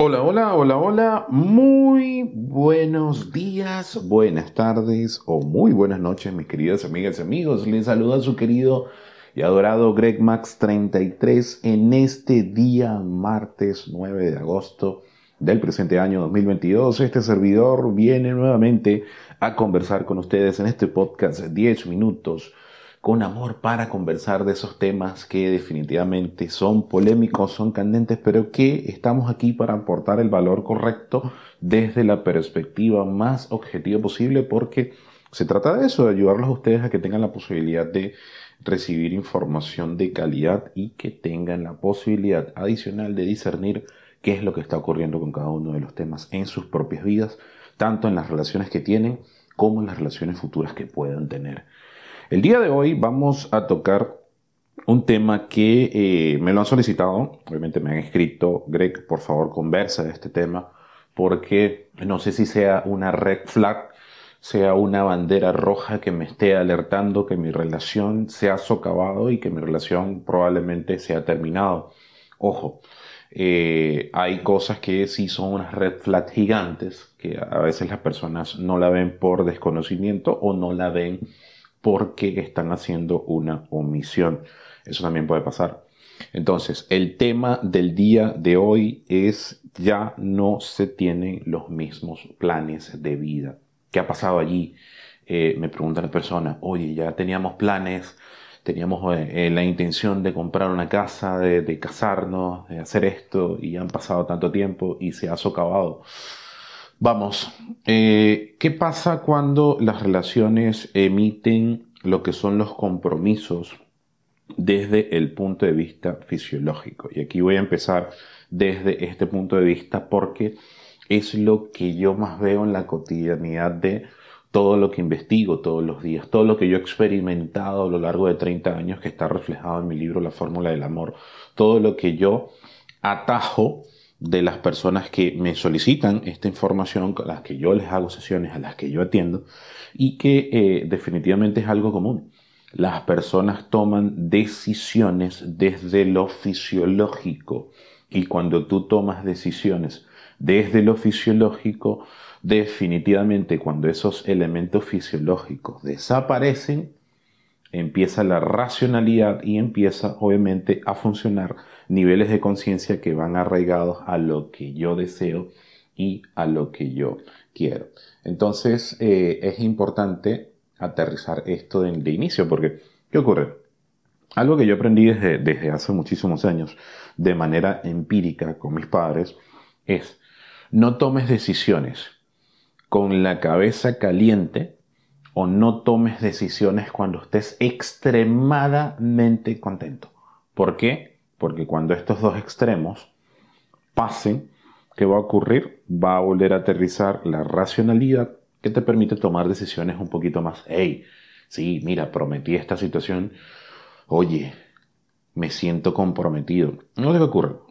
Hola, hola, hola, hola. Muy buenos días, buenas tardes o muy buenas noches, mis queridas amigas y amigos. Les saluda su querido y adorado Greg Max 33 en este día martes 9 de agosto del presente año 2022. Este servidor viene nuevamente a conversar con ustedes en este podcast 10 minutos con amor para conversar de esos temas que definitivamente son polémicos, son candentes, pero que estamos aquí para aportar el valor correcto desde la perspectiva más objetiva posible, porque se trata de eso, de ayudarlos a ustedes a que tengan la posibilidad de recibir información de calidad y que tengan la posibilidad adicional de discernir qué es lo que está ocurriendo con cada uno de los temas en sus propias vidas, tanto en las relaciones que tienen como en las relaciones futuras que puedan tener. El día de hoy vamos a tocar un tema que eh, me lo han solicitado, obviamente me han escrito, Greg, por favor conversa de este tema, porque no sé si sea una red flag, sea una bandera roja que me esté alertando que mi relación se ha socavado y que mi relación probablemente se ha terminado. Ojo, eh, hay cosas que sí son unas red flags gigantes, que a veces las personas no la ven por desconocimiento o no la ven porque están haciendo una omisión. Eso también puede pasar. Entonces, el tema del día de hoy es ya no se tienen los mismos planes de vida. ¿Qué ha pasado allí? Eh, me preguntan las personas, oye, ya teníamos planes, teníamos eh, eh, la intención de comprar una casa, de, casarnos, de hacer esto, y han pasado tanto tiempo y se ha socavado. Vamos, eh, ¿qué pasa cuando las relaciones emiten lo que son los compromisos desde el punto de vista fisiológico? Y aquí voy a empezar desde este punto de vista porque es lo que yo más veo en la cotidianidad de todo lo que investigo todos los días, todo lo que yo he experimentado a lo largo de 30 años que está reflejado en mi libro La Fórmula del Amor, todo lo que yo atajo de las personas que me solicitan esta información, a las que yo les hago sesiones, a las que yo atiendo, y que eh, definitivamente es algo común. Las personas toman decisiones desde lo fisiológico y cuando tú tomas decisiones desde lo fisiológico, definitivamente cuando esos elementos fisiológicos desaparecen, empieza la racionalidad y empieza obviamente a funcionar niveles de conciencia que van arraigados a lo que yo deseo y a lo que yo quiero. Entonces eh, es importante aterrizar esto de, inicio porque ¿qué ocurre? Algo que yo aprendí desde, desde hace muchísimos años de manera empírica con mis padres es no tomes decisiones con la cabeza caliente o no tomes decisiones cuando estés extremadamente contento. ¿Por qué? Porque cuando estos dos extremos pasen, ¿qué va a ocurrir? Va a volver a aterrizar la racionalidad que te permite tomar decisiones un poquito más, hey, sí, mira, prometí esta situación, oye, me siento comprometido. No qué ocurre.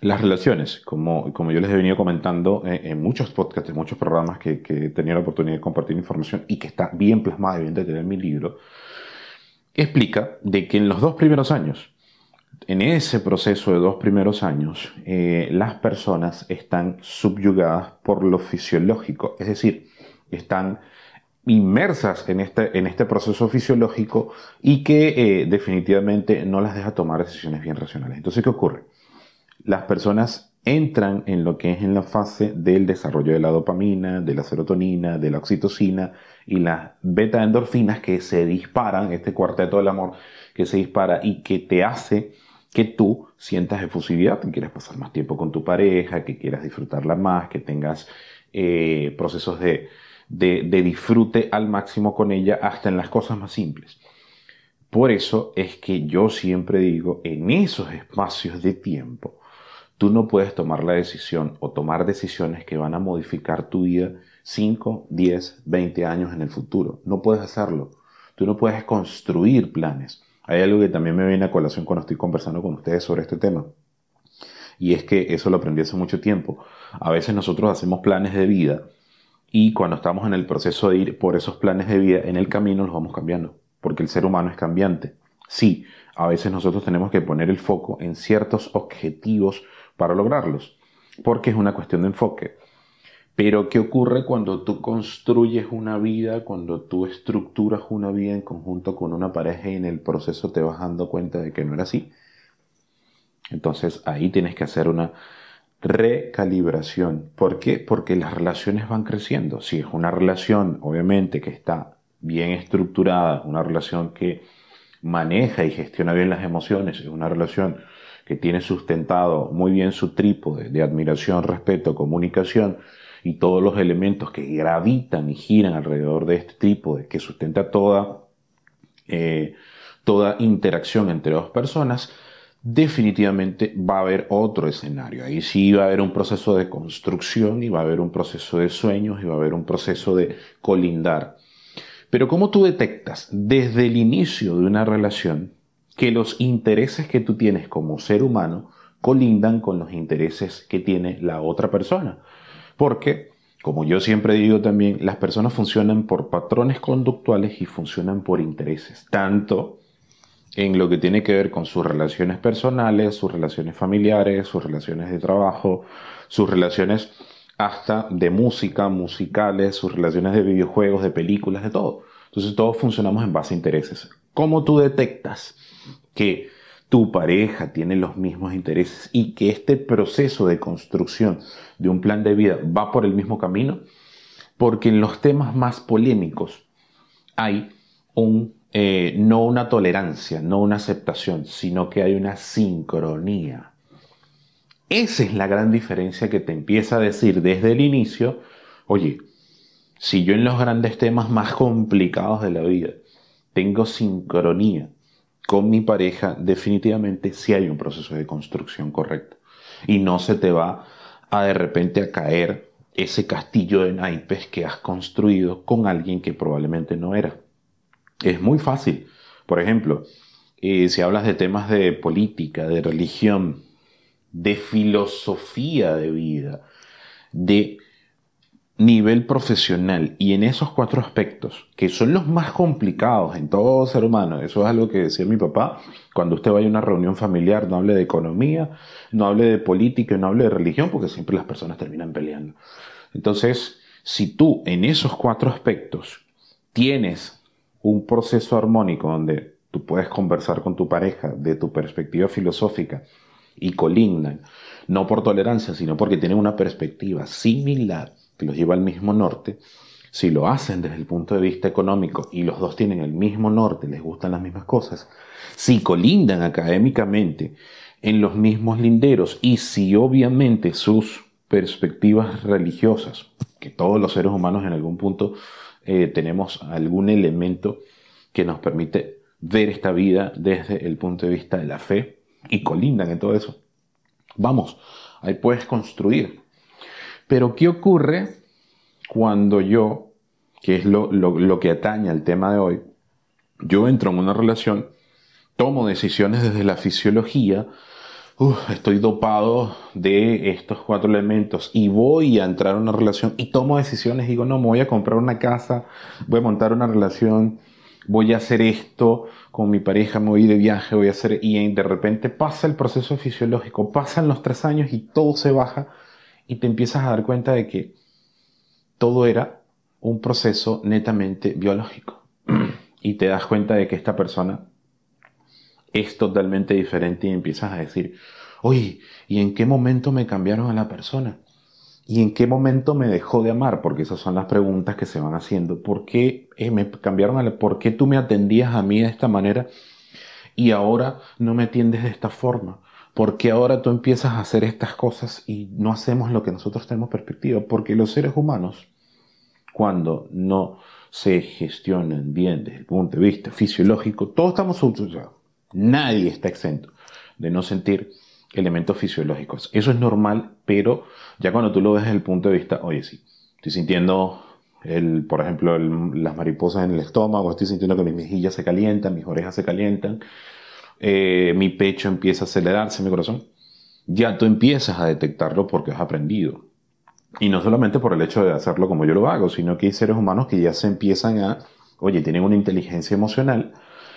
Las relaciones, como, como yo les he venido comentando en, muchos podcasts, en muchos programas que, que, he tenido la oportunidad de compartir información y que está bien plasmada y bien detallada en mi libro, explica de que en los dos primeros años, en ese proceso de dos primeros años, eh, las personas están subyugadas por lo fisiológico, es decir, están inmersas en este, en este proceso fisiológico y que eh, definitivamente no las deja tomar decisiones bien racionales. Entonces, ¿qué ocurre? Las personas entran en lo que es en la fase del desarrollo de la dopamina, de la serotonina, de la oxitocina y las beta endorfinas que se disparan, este cuarteto del amor que se dispara y que te hace que tú sientas efusividad, que quieras pasar más tiempo con tu pareja, que quieras disfrutarla más, que tengas eh, procesos de, de disfrute al máximo con ella, hasta en las cosas más simples. Por eso es que yo siempre digo, en esos espacios de tiempo, Tú no puedes tomar la decisión o tomar decisiones que van a modificar tu vida 5, 10, 20 años en el futuro. No puedes hacerlo. Tú no puedes construir planes. Hay algo que también me viene a colación cuando estoy conversando con ustedes sobre este tema. Y es que eso lo aprendí hace mucho tiempo. A veces nosotros hacemos planes de vida y cuando estamos en el proceso de ir por esos planes de vida, en el camino los vamos cambiando, porque el ser humano es cambiante. Sí, a veces nosotros tenemos que poner el foco en ciertos objetivos para lograrlos. porque es una cuestión de enfoque. Pero ¿qué ocurre cuando tú construyes una vida, cuando tú estructuras una vida en conjunto con una pareja y en el proceso te vas dando cuenta de que no era así? Entonces ahí tienes que hacer una recalibración. ¿Por qué? Porque las relaciones van creciendo. Si es una relación, obviamente, que está bien estructurada, una relación que maneja y gestiona bien las emociones, es una relación que tiene sustentado muy bien su trípode de admiración, respeto, comunicación y todos los elementos que gravitan y giran alrededor de este trípode, que sustenta toda, eh, toda interacción entre dos personas, definitivamente va a haber otro escenario. Ahí sí va a haber un proceso de construcción y va a haber un proceso de sueños y va a haber un proceso de colindar. Pero ¿cómo tú detectas desde el inicio de una relación que los intereses que tú tienes como ser humano colindan con los intereses que tiene la otra persona? Porque, como yo siempre digo también, las personas funcionan por patrones conductuales y funcionan por intereses, tanto en lo que tiene que ver con sus relaciones personales, sus relaciones familiares, sus relaciones de trabajo, sus relaciones hasta de música, musicales, sus relaciones de videojuegos, de películas, de todo. Entonces todos funcionamos en base a intereses. ¿Cómo tú detectas que tu pareja tiene los mismos intereses y que este proceso de construcción de un plan de vida va por el mismo camino? Porque en los temas más polémicos hay un eh, no una tolerancia, no una aceptación, sino que hay una sincronía. Esa es la gran diferencia que te empieza a decir desde el inicio, oye, si yo en los grandes temas más complicados de la vida tengo sincronía con mi pareja, definitivamente sí hay un proceso de construcción correcto. Y no se te va a de repente a caer ese castillo de naipes que has construido con alguien que probablemente no era. Es muy fácil. Por ejemplo, eh, si hablas de temas de política, de religión, de filosofía de vida, de nivel profesional y en esos cuatro aspectos, que son los más complicados en todo ser humano, eso es algo que decía mi papá, cuando usted vaya a una reunión familiar, no hable de economía, no hable de política, no hable de religión, porque siempre las personas terminan peleando. Entonces, si tú en esos cuatro aspectos tienes un proceso armónico donde tú puedes conversar con tu pareja de tu perspectiva filosófica y colindan, no por tolerancia, sino porque tienen una perspectiva similar que los lleva al mismo norte, si lo hacen desde el punto de vista económico y los dos tienen el mismo norte, les gustan las mismas cosas, si colindan académicamente en los mismos linderos y si obviamente sus perspectivas religiosas, que todos los seres humanos en algún punto eh, tenemos algún elemento que nos permite ver esta vida desde el punto de vista de la fe y colindan en todo eso. Vamos, ahí puedes construir. Pero ¿qué ocurre cuando yo, que es lo, lo que atañe al tema de hoy, yo entro en una relación, tomo decisiones desde la fisiología, estoy dopado de estos cuatro elementos y voy a entrar a una relación y tomo decisiones, digo, no, me voy a comprar una casa, voy a montar una relación, voy a hacer esto con mi pareja, me voy de viaje, voy a hacer, y de repente pasa el proceso fisiológico, pasan los tres años y todo se baja y te empiezas a dar cuenta de que todo era un proceso netamente biológico. y te das cuenta de que esta persona es totalmente diferente y empiezas a decir, oye, ¿y en qué momento me cambiaron a la persona? ¿Y en qué momento me dejó de amar? Porque esas son las preguntas que se van haciendo. ¿Por qué eh, me cambiaron a la, ¿Por qué tú me atendías a mí de esta manera y ahora no me atiendes de esta forma? ¿Por qué ahora tú empiezas a hacer estas cosas y no hacemos lo que nosotros tenemos perspectiva? Porque los seres humanos, cuando no se gestionan bien desde el punto de vista fisiológico, todos estamos subsidiados. Nadie está exento de no sentir elementos fisiológicos. Eso es normal, pero ya cuando tú lo ves desde el punto de vista, oye, sí, estoy sintiendo, el, por ejemplo, las mariposas en el estómago, estoy sintiendo que mis mejillas se calientan, mis orejas se calientan, eh, mi pecho empieza a acelerarse, mi corazón. Ya tú empiezas a detectarlo porque has aprendido. Y no solamente por el hecho de hacerlo como yo lo hago, sino que hay seres humanos que ya se empiezan a, oye, tienen una inteligencia emocional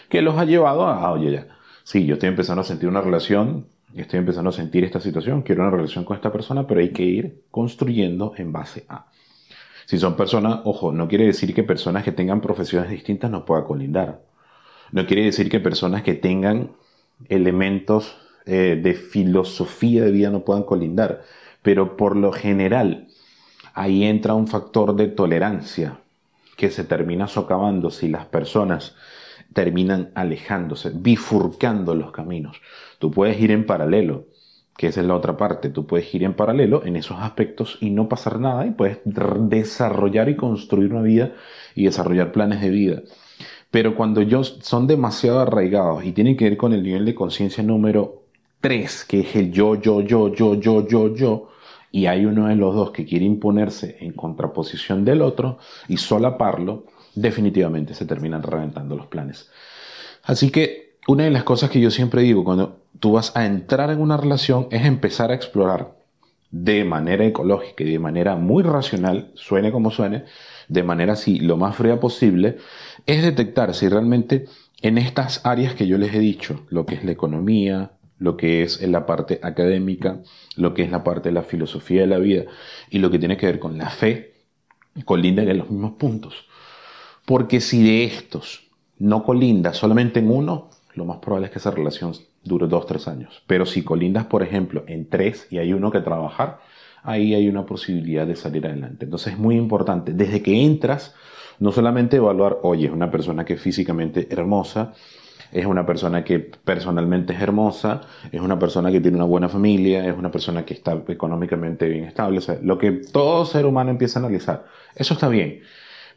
que los ha llevado a, oye, ya, sí, yo estoy empezando a sentir una relación estoy empezando a sentir esta situación, quiero una relación con esta persona, pero hay que ir construyendo en base a. Si son personas, ojo, no quiere decir que personas que tengan profesiones distintas no puedan colindar. No quiere decir que personas que tengan elementos eh, de filosofía de vida no puedan colindar. Pero por lo general, ahí entra un factor de tolerancia que se termina socavando si las personas terminan alejándose, bifurcando los caminos. Tú puedes ir en paralelo, que esa es la otra parte, tú puedes ir en paralelo en esos aspectos y no pasar nada y puedes desarrollar y construir una vida y desarrollar planes de vida. Pero cuando ellos son demasiado arraigados y tienen que ver con el nivel de conciencia número 3, que es el yo, yo, yo, yo, yo, yo, yo, y hay uno de los dos que quiere imponerse en contraposición del otro y solaparlo, definitivamente se terminan reventando los planes. Así que una de las cosas que yo siempre digo cuando tú vas a entrar en una relación es empezar a explorar de manera ecológica y de manera muy racional, suene como suene, de manera así lo más fría posible, es detectar si realmente en estas áreas que yo les he dicho, lo que es la economía, lo que es la parte académica, lo que es la parte de la filosofía de la vida y lo que tiene que ver con la fe, colindan en los mismos puntos. Porque si de estos no colindas solamente en uno, lo más probable es que esa relación dure dos, tres años. Pero si colindas, por ejemplo, en tres y hay uno que trabajar, ahí hay una posibilidad de salir adelante. Entonces es muy importante, desde que entras, no solamente evaluar, oye, es una persona que es físicamente hermosa, es una persona que personalmente es hermosa, es una persona que tiene una buena familia, es una persona que está económicamente bien estable, o sea, lo que todo ser humano empieza a analizar. Eso está bien,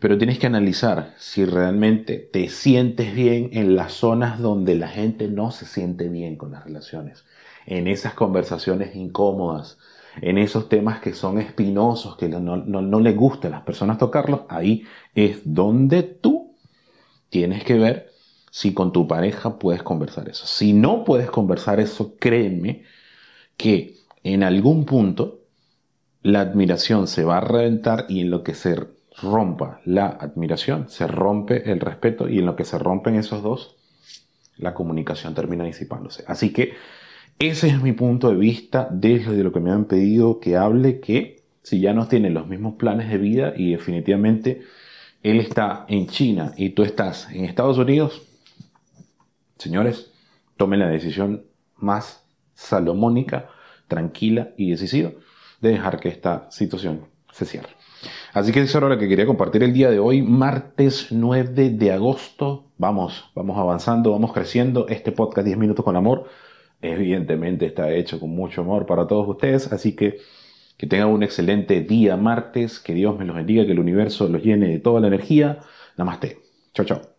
pero tienes que analizar si realmente te sientes bien en las zonas donde la gente no se siente bien con las relaciones, en esas conversaciones incómodas, en esos temas que son espinosos, que no, no, no les gusta a las personas tocarlos, ahí es donde tú tienes que ver si con tu pareja puedes conversar eso. Si no puedes conversar eso, créeme que en algún punto la admiración se va a reventar y en lo que se rompa la admiración, se rompe el respeto y en lo que se rompen esos dos, la comunicación termina disipándose. Así que ese es mi punto de vista desde lo que me han pedido que hable, que si ya no tienen los mismos planes de vida y definitivamente él está en China y tú estás en Estados Unidos, Señores, tomen la decisión más salomónica, tranquila y decisiva de dejar que esta situación se cierre. Así que eso era lo que quería compartir el día de hoy, martes 9 de agosto. Vamos, vamos avanzando, vamos creciendo. Este podcast 10 minutos con amor, evidentemente está hecho con mucho amor para todos ustedes, así que que tengan un excelente día martes, que Dios me los bendiga, que el universo los llene de toda la energía. Namaste. Chao, chao.